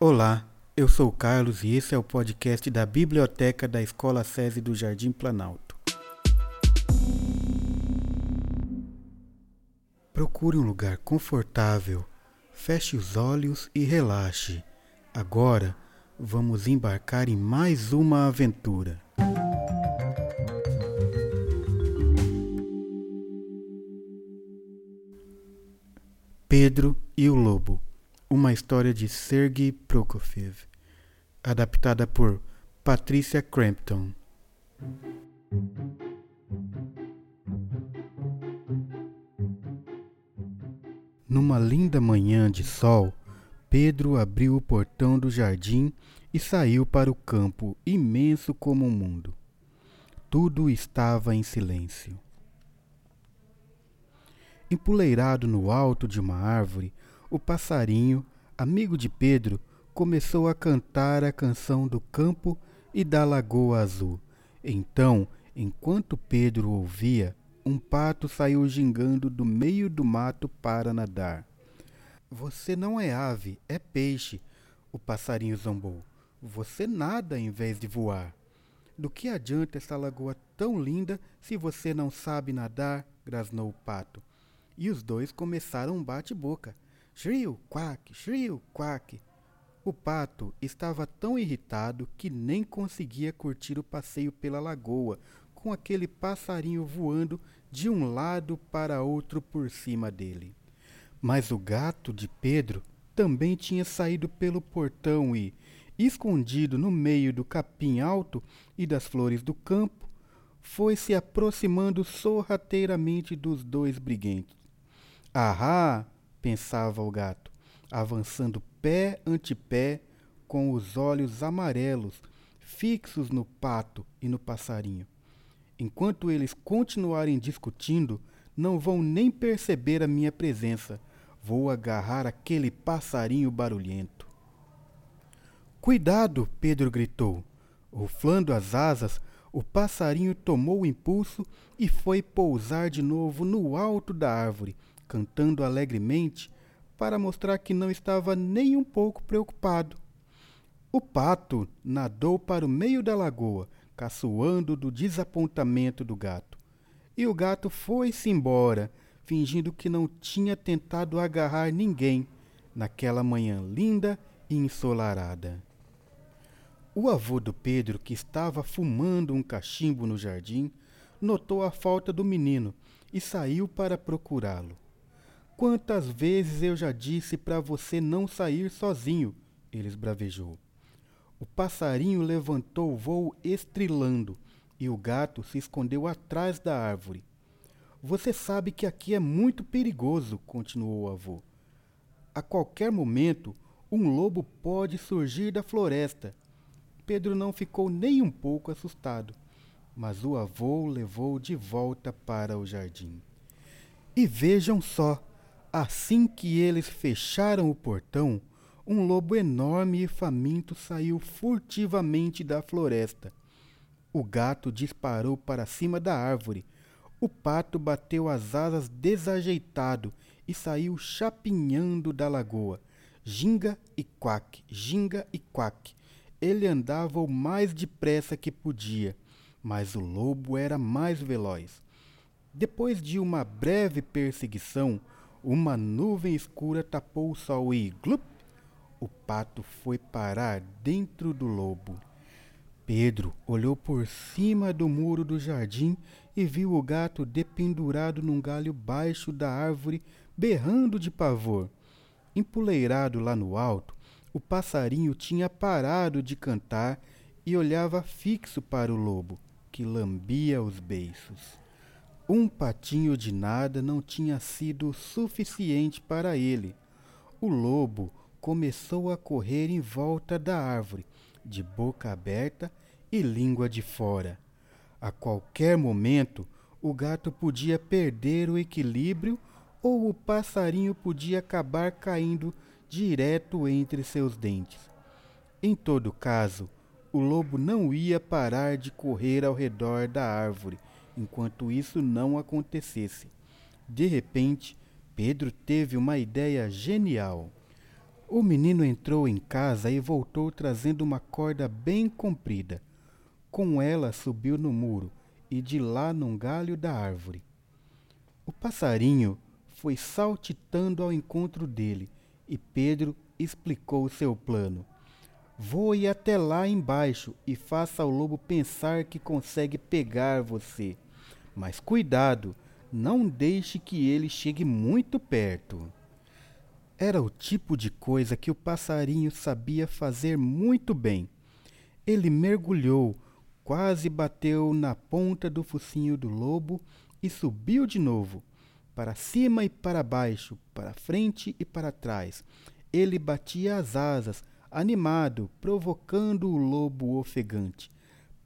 Olá, eu sou Carlos e esse é o podcast da Biblioteca da Escola SESI do Jardim Planalto. Procure um lugar confortável, feche os olhos e relaxe. Agora vamos embarcar em mais uma aventura. Pedro e o Lobo uma história de Sergei Prokofiev, adaptada por Patricia Crampton. Numa linda manhã de sol, Pedro abriu o portão do jardim e saiu para o campo imenso como o um mundo. Tudo estava em silêncio. Empoleirado no alto de uma árvore, o passarinho, amigo de Pedro, começou a cantar a canção do campo e da lagoa azul. Então, enquanto Pedro ouvia, um pato saiu gingando do meio do mato para nadar. Você não é ave, é peixe, o passarinho zombou. Você nada em vez de voar. Do que adianta essa lagoa tão linda se você não sabe nadar? grasnou o pato. E os dois começaram um bate-boca. Shrill, quack, shrill, quack. O pato estava tão irritado que nem conseguia curtir o passeio pela lagoa, com aquele passarinho voando de um lado para outro por cima dele. Mas o gato de Pedro também tinha saído pelo portão e, escondido no meio do capim alto e das flores do campo, foi se aproximando sorrateiramente dos dois briguentos. Ahá! Pensava o gato, avançando pé ante pé, com os olhos amarelos fixos no pato e no passarinho. Enquanto eles continuarem discutindo, não vão nem perceber a minha presença. Vou agarrar aquele passarinho barulhento. Cuidado! Pedro gritou. Ruflando as asas, o passarinho tomou o impulso e foi pousar de novo no alto da árvore, cantando alegremente para mostrar que não estava nem um pouco preocupado. O pato nadou para o meio da lagoa, caçoando do desapontamento do gato. E o gato foi-se embora, fingindo que não tinha tentado agarrar ninguém naquela manhã linda e ensolarada. O avô do Pedro, que estava fumando um cachimbo no jardim, notou a falta do menino e saiu para procurá-lo. Quantas vezes eu já disse para você não sair sozinho? Ele esbravejou. O passarinho levantou o voo estrilando e o gato se escondeu atrás da árvore. Você sabe que aqui é muito perigoso, continuou o avô. A qualquer momento, um lobo pode surgir da floresta. Pedro não ficou nem um pouco assustado, mas o avô o levou de volta para o jardim. E vejam só, Assim que eles fecharam o portão, um lobo enorme e faminto saiu furtivamente da floresta. O gato disparou para cima da árvore. O pato bateu as asas desajeitado e saiu chapinhando da lagoa. Ginga e quack, ginga e quack. Ele andava o mais depressa que podia, mas o lobo era mais veloz. Depois de uma breve perseguição, uma nuvem escura tapou o sol e, glup, o pato foi parar dentro do lobo. Pedro olhou por cima do muro do jardim e viu o gato dependurado num galho baixo da árvore, berrando de pavor. Empoleirado lá no alto, o passarinho tinha parado de cantar e olhava fixo para o lobo, que lambia os beiços. Um patinho de nada não tinha sido suficiente para ele. O lobo começou a correr em volta da árvore, de boca aberta e língua de fora. A qualquer momento, o gato podia perder o equilíbrio ou o passarinho podia acabar caindo direto entre seus dentes. Em todo caso, o lobo não ia parar de correr ao redor da árvore enquanto isso não acontecesse. De repente, Pedro teve uma ideia genial. O menino entrou em casa e voltou trazendo uma corda bem comprida. Com ela subiu no muro e de lá num galho da árvore. O passarinho foi saltitando ao encontro dele e Pedro explicou o seu plano. Voe até lá embaixo e faça ao lobo pensar que consegue pegar você. Mas cuidado, não deixe que ele chegue muito perto. Era o tipo de coisa que o passarinho sabia fazer muito bem. Ele mergulhou, quase bateu na ponta do focinho do lobo e subiu de novo, para cima e para baixo, para frente e para trás. Ele batia as asas, animado, provocando o lobo ofegante.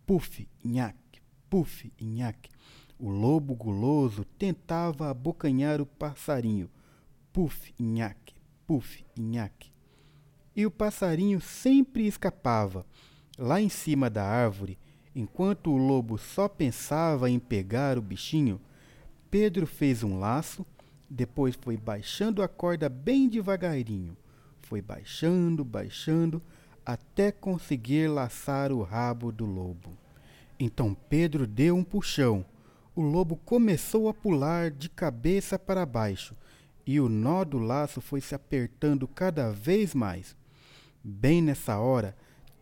Puf, nhaque, puf, nhaque. O lobo guloso tentava abocanhar o passarinho. Puf, nhaque, puf, nhaque. E o passarinho sempre escapava. Lá em cima da árvore, enquanto o lobo só pensava em pegar o bichinho, Pedro fez um laço, depois foi baixando a corda bem devagarinho. Foi baixando, baixando, até conseguir laçar o rabo do lobo. Então Pedro deu um puxão. O lobo começou a pular de cabeça para baixo e o nó do laço foi se apertando cada vez mais. Bem nessa hora,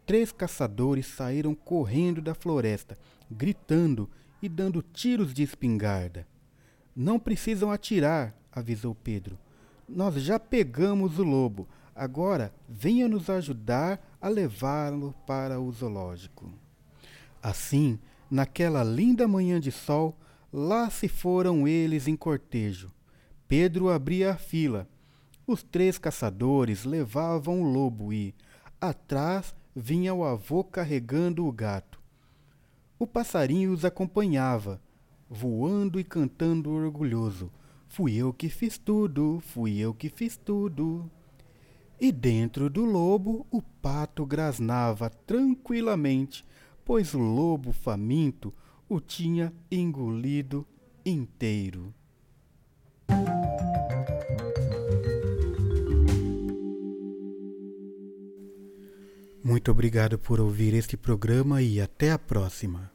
três caçadores saíram correndo da floresta, gritando e dando tiros de espingarda. Não precisam atirar, avisou Pedro. Nós já pegamos o lobo. Agora venha nos ajudar a levá-lo para o zoológico. Assim, naquela linda manhã de sol, lá se foram eles em cortejo Pedro abria a fila. Os três caçadores levavam o lobo e, atrás, vinha o avô carregando o gato. O passarinho os acompanhava, voando e cantando orgulhoso. Fui eu que fiz tudo, fui eu que fiz tudo. E dentro do lobo o pato grasnava tranquilamente, pois o lobo faminto o tinha engolido inteiro. Muito obrigado por ouvir este programa e até a próxima.